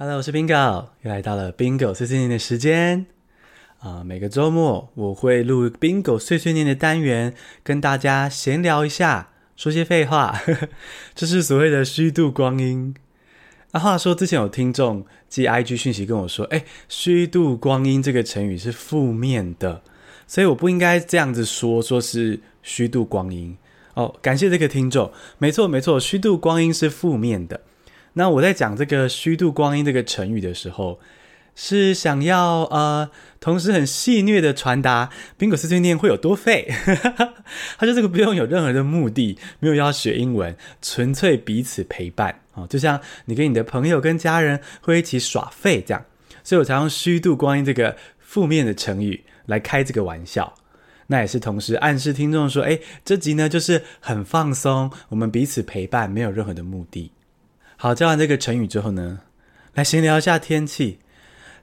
Hello，我是 Bingo，又来到了 Bingo 碎碎念的时间啊！每个周末我会录 Bingo 碎碎念的单元，跟大家闲聊一下，说些废话，这是所谓的虚度光阴。那、话说，之前有听众寄 IG 讯息跟我说：“哎，虚度光阴这个成语是负面的，所以我不应该这样子说，说是虚度光阴。”哦，感谢这个听众，没错没错，虚度光阴是负面的。那我在讲这个“虚度光阴”这个成语的时候，是想要呃，同时很戏谑的传达宾果碎碎念会有多废。他说这个不用有任何的目的，没有要学英文，纯粹彼此陪伴啊、哦，就像你跟你的朋友跟家人会一起耍废这样，所以我才用“虚度光阴”这个负面的成语来开这个玩笑。那也是同时暗示听众说，哎，这集呢就是很放松，我们彼此陪伴，没有任何的目的。好，教完这个成语之后呢，来闲聊一下天气。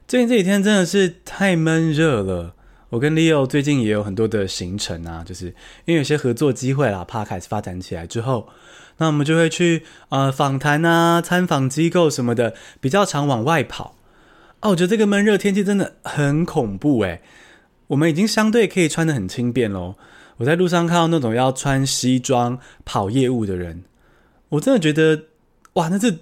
最近这几天真的是太闷热了。我跟 Leo 最近也有很多的行程啊，就是因为有些合作机会啦，Podcast 发展起来之后，那我们就会去呃访谈啊、参访机构什么的，比较常往外跑。哦，我觉得这个闷热天气真的很恐怖诶。我们已经相对可以穿得很轻便咯。我在路上看到那种要穿西装跑业务的人，我真的觉得。哇，那这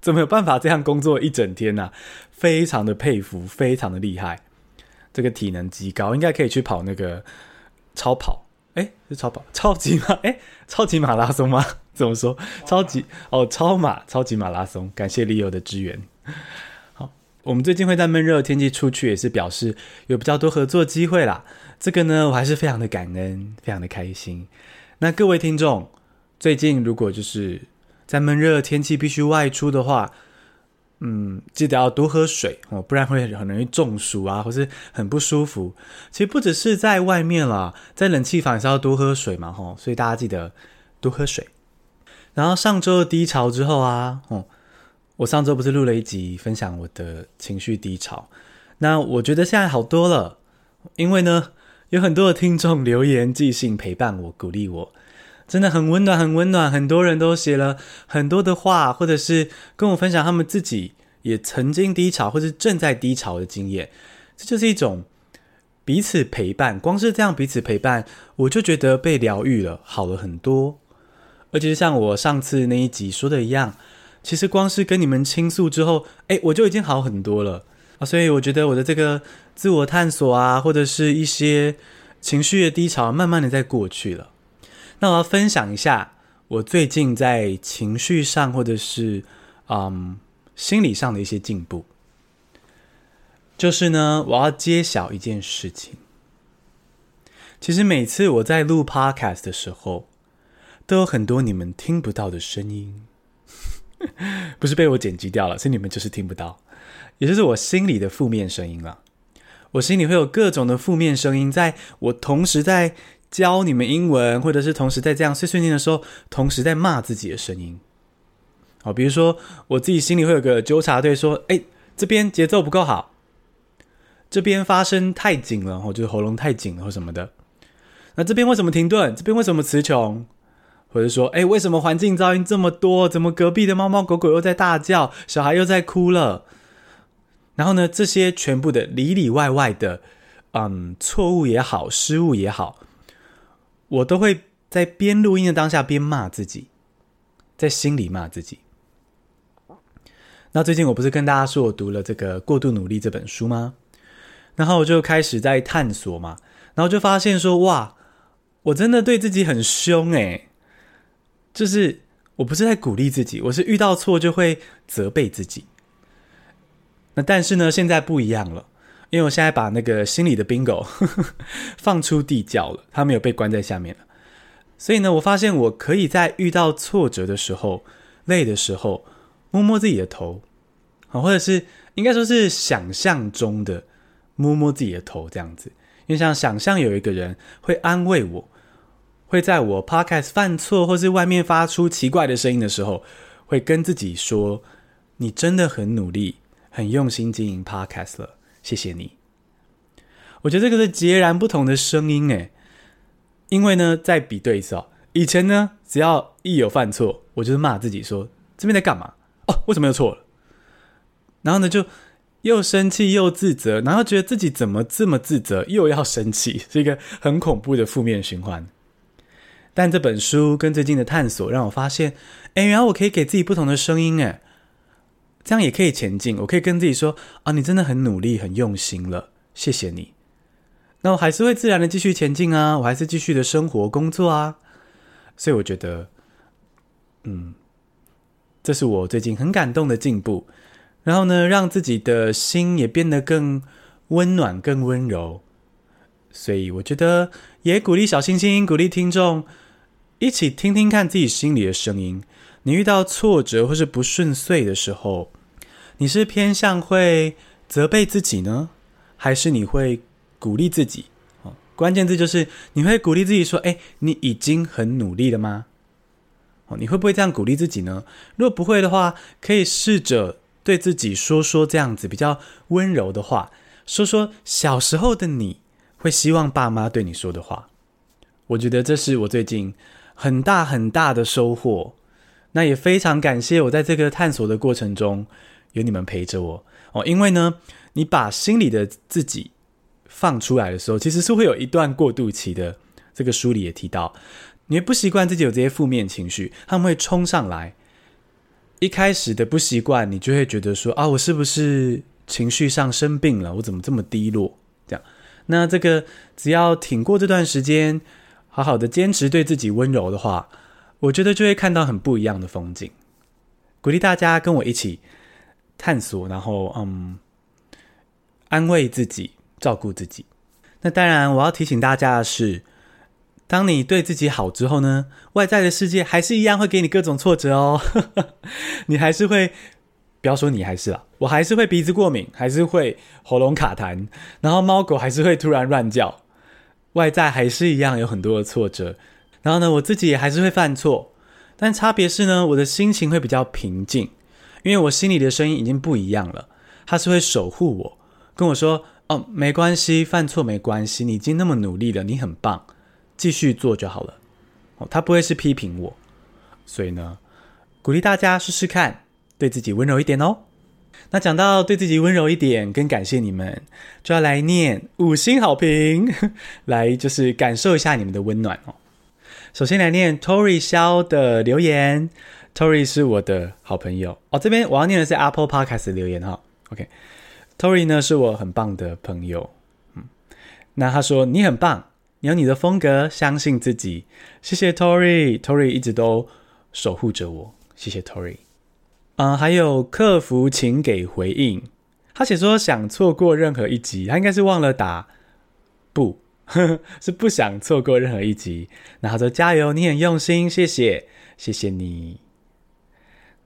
怎么有办法这样工作一整天呢、啊？非常的佩服，非常的厉害，这个体能极高，应该可以去跑那个超跑。诶，是超跑，超级马，诶，超级马拉松吗？怎么说？超级哦，超马，超级马拉松。感谢 Leo 的支援。好，我们最近会在闷热的天气出去，也是表示有比较多合作机会啦。这个呢，我还是非常的感恩，非常的开心。那各位听众，最近如果就是。在闷热的天气必须外出的话，嗯，记得要多喝水哦，不然会很容易中暑啊，或是很不舒服。其实不只是在外面啦，在冷气房也是要多喝水嘛，吼，所以大家记得多喝水。然后上周的低潮之后啊，哦，我上周不是录了一集分享我的情绪低潮，那我觉得现在好多了，因为呢，有很多的听众留言寄信陪伴我，鼓励我。真的很温暖，很温暖。很多人都写了很多的话，或者是跟我分享他们自己也曾经低潮，或是正在低潮的经验。这就是一种彼此陪伴。光是这样彼此陪伴，我就觉得被疗愈了，好了很多。而且像我上次那一集说的一样，其实光是跟你们倾诉之后，诶，我就已经好很多了啊。所以我觉得我的这个自我探索啊，或者是一些情绪的低潮，慢慢的在过去了。那我要分享一下我最近在情绪上或者是嗯心理上的一些进步。就是呢，我要揭晓一件事情。其实每次我在录 Podcast 的时候，都有很多你们听不到的声音，不是被我剪辑掉了，是你们就是听不到，也就是我心里的负面声音了。我心里会有各种的负面声音，在我同时在。教你们英文，或者是同时在这样碎碎念的时候，同时在骂自己的声音。好，比如说我自己心里会有个纠察队说：“哎，这边节奏不够好，这边发声太紧了，或就是喉咙太紧了，或什么的。那这边为什么停顿？这边为什么词穷？或者说，哎，为什么环境噪音这么多？怎么隔壁的猫猫狗狗又在大叫，小孩又在哭了？然后呢，这些全部的里里外外的，嗯，错误也好，失误也好。”我都会在边录音的当下边骂自己，在心里骂自己。那最近我不是跟大家说我读了这个《过度努力》这本书吗？然后我就开始在探索嘛，然后就发现说，哇，我真的对自己很凶诶，就是我不是在鼓励自己，我是遇到错就会责备自己。那但是呢，现在不一样了。因为我现在把那个心里的 Bingo 呵 呵放出地窖了，它没有被关在下面了。所以呢，我发现我可以在遇到挫折的时候、累的时候，摸摸自己的头，啊，或者是应该说是想象中的摸摸自己的头这样子。因为像想象有一个人会安慰我，会在我 Podcast 犯错或是外面发出奇怪的声音的时候，会跟自己说：“你真的很努力，很用心经营 Podcast 了。”谢谢你，我觉得这个是截然不同的声音诶，因为呢，再比对一次哦，以前呢，只要一有犯错，我就是骂自己说这边在干嘛？哦，为什么又错了？然后呢就又生气又自责，然后觉得自己怎么这么自责，又要生气，是一个很恐怖的负面循环。但这本书跟最近的探索让我发现，哎，原来我可以给自己不同的声音，诶，这样也可以前进。我可以跟自己说啊，你真的很努力，很用心了，谢谢你。那我还是会自然的继续前进啊，我还是继续的生活工作啊。所以我觉得，嗯，这是我最近很感动的进步。然后呢，让自己的心也变得更温暖、更温柔。所以我觉得也鼓励小星星，鼓励听众。一起听听看自己心里的声音。你遇到挫折或是不顺遂的时候，你是偏向会责备自己呢，还是你会鼓励自己？哦，关键字就是你会鼓励自己说：“哎，你已经很努力了吗？”哦，你会不会这样鼓励自己呢？如果不会的话，可以试着对自己说说这样子比较温柔的话，说说小时候的你会希望爸妈对你说的话。我觉得这是我最近。很大很大的收获，那也非常感谢我在这个探索的过程中有你们陪着我哦。因为呢，你把心里的自己放出来的时候，其实是会有一段过渡期的。这个书里也提到，你不习惯自己有这些负面情绪，他们会冲上来。一开始的不习惯，你就会觉得说啊，我是不是情绪上生病了？我怎么这么低落？这样，那这个只要挺过这段时间。好好的坚持对自己温柔的话，我觉得就会看到很不一样的风景。鼓励大家跟我一起探索，然后嗯，安慰自己，照顾自己。那当然，我要提醒大家的是，当你对自己好之后呢，外在的世界还是一样会给你各种挫折哦。你还是会，不要说你还是啦，我还是会鼻子过敏，还是会喉咙卡痰，然后猫狗还是会突然乱叫。外在还是一样有很多的挫折，然后呢，我自己也还是会犯错，但差别是呢，我的心情会比较平静，因为我心里的声音已经不一样了，他是会守护我，跟我说：“哦，没关系，犯错没关系，你已经那么努力了，你很棒，继续做就好了。”哦，他不会是批评我，所以呢，鼓励大家试试看，对自己温柔一点哦。那讲到对自己温柔一点，跟感谢你们，就要来念五星好评，来就是感受一下你们的温暖哦。首先来念 Tory 肖的留言，Tory 是我的好朋友哦。这边我要念的是 Apple Podcast 留言哈、哦。OK，Tory 呢是我很棒的朋友，嗯，那他说你很棒，你有你的风格，相信自己。谢谢 Tory，Tory 一直都守护着我，谢谢 Tory。嗯、还有客服，请给回应。他写说想错过任何一集，他应该是忘了打不，是不想错过任何一集。那他说加油，你很用心，谢谢，谢谢你。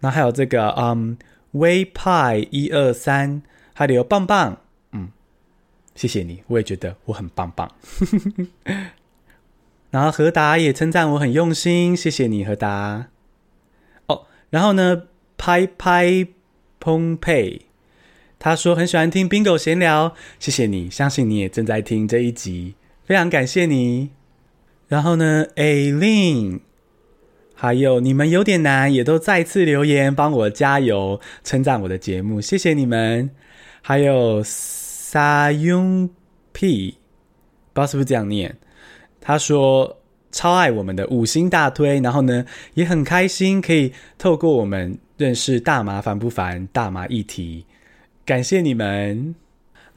那还有这个，嗯，微派一二三，还有棒棒，嗯，谢谢你，我也觉得我很棒棒。然后何达也称赞我很用心，谢谢你，何达。哦，然后呢？拍拍澎湃，他说很喜欢听 Bingo 闲聊，谢谢你，相信你也正在听这一集，非常感谢你。然后呢，Aileen，还有你们有点难，也都再次留言帮我加油，称赞我的节目，谢谢你们。还有 Sayunp，不知道是不是这样念，他说。超爱我们的五星大推，然后呢，也很开心可以透过我们认识大麻烦不烦大麻议题，感谢你们。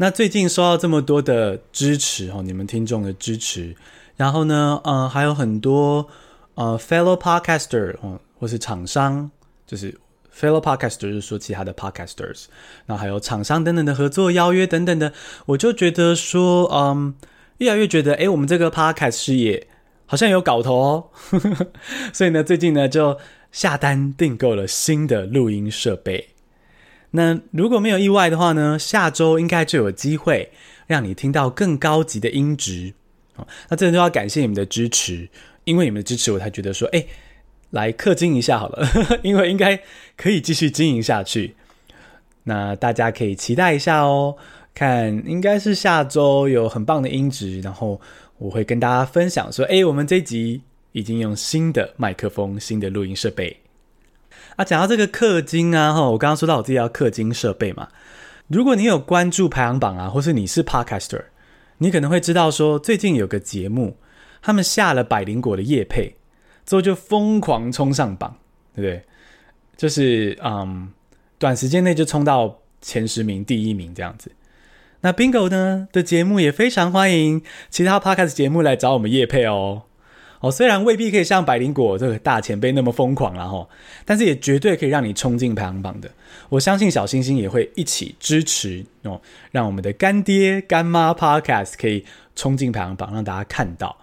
那最近收到这么多的支持哦，你们听众的支持，然后呢，呃，还有很多呃 fellow podcaster 哦，或是厂商，就是 fellow podcaster 就是说其他的 podcasters，那还有厂商等等的合作邀约等等的，我就觉得说，嗯，越来越觉得，诶，我们这个 podcast 事业。好像有搞头哦，所以呢，最近呢就下单订购了新的录音设备。那如果没有意外的话呢，下周应该就有机会让你听到更高级的音质。哦那这就要感谢你们的支持，因为你们的支持，我才觉得说，哎，来氪金一下好了，因为应该可以继续经营下去。那大家可以期待一下哦，看应该是下周有很棒的音质，然后。我会跟大家分享说，哎，我们这集已经用新的麦克风、新的录音设备。啊，讲到这个氪金啊，哈，我刚刚说到我自己要氪金设备嘛。如果你有关注排行榜啊，或是你是 Podcaster，你可能会知道说，最近有个节目，他们下了百灵果的业配，之后就疯狂冲上榜，对不对？就是嗯，短时间内就冲到前十名、第一名这样子。那 Bingo 呢的节目也非常欢迎其他 Podcast 节目来找我们业配哦。哦，虽然未必可以像百灵果这个大前辈那么疯狂啦齁，但是也绝对可以让你冲进排行榜的。我相信小星星也会一起支持哦，让我们的干爹干妈 Podcast 可以冲进排行榜，让大家看到。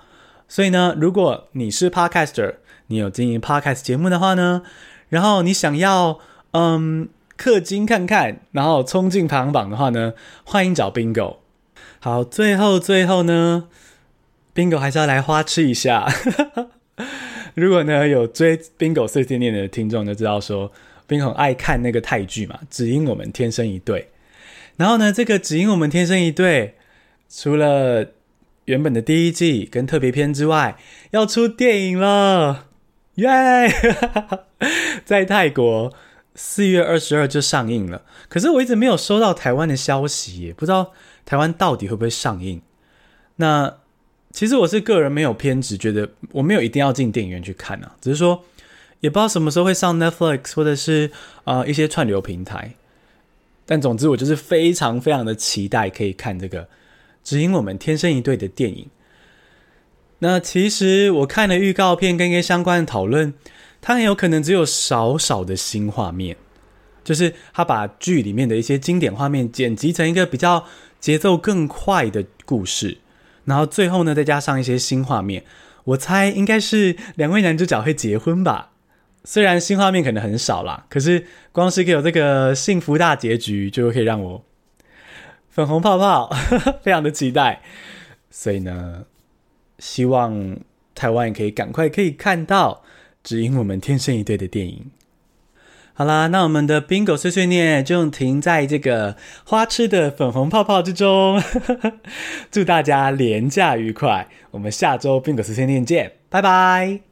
所以呢，如果你是 Podcaster，你有经营 Podcast 节目的话呢，然后你想要嗯氪金看看，然后冲进排行榜的话呢，欢迎找 Bingo。好，最后最后呢。Bingo 还是要来花痴一下。如果呢有追 Bingo 碎碎念的听众就知道说，Bingo 很爱看那个泰剧嘛，《只因我们天生一对》。然后呢，这个《只因我们天生一对》除了原本的第一季跟特别篇之外，要出电影了，耶、yeah! 在泰国四月二十二就上映了。可是我一直没有收到台湾的消息耶，不知道台湾到底会不会上映。那。其实我是个人没有偏执，觉得我没有一定要进电影院去看啊，只是说也不知道什么时候会上 Netflix 或者是啊、一些串流平台。但总之我就是非常非常的期待可以看这个《只因我们天生一对》的电影。那其实我看了预告片跟一些相关的讨论，它很有可能只有少少的新画面，就是他把剧里面的一些经典画面剪辑成一个比较节奏更快的故事。然后最后呢，再加上一些新画面，我猜应该是两位男主角会结婚吧。虽然新画面可能很少啦，可是光是给有这个幸福大结局，就可以让我粉红泡泡，非常的期待。所以呢，希望台湾也可以赶快可以看到《只因我们天生一对》的电影。好啦，那我们的 Bingo 碎碎念就停在这个花痴的粉红泡泡之中。祝大家廉假愉快，我们下周 Bingo 碎碎念见，拜拜。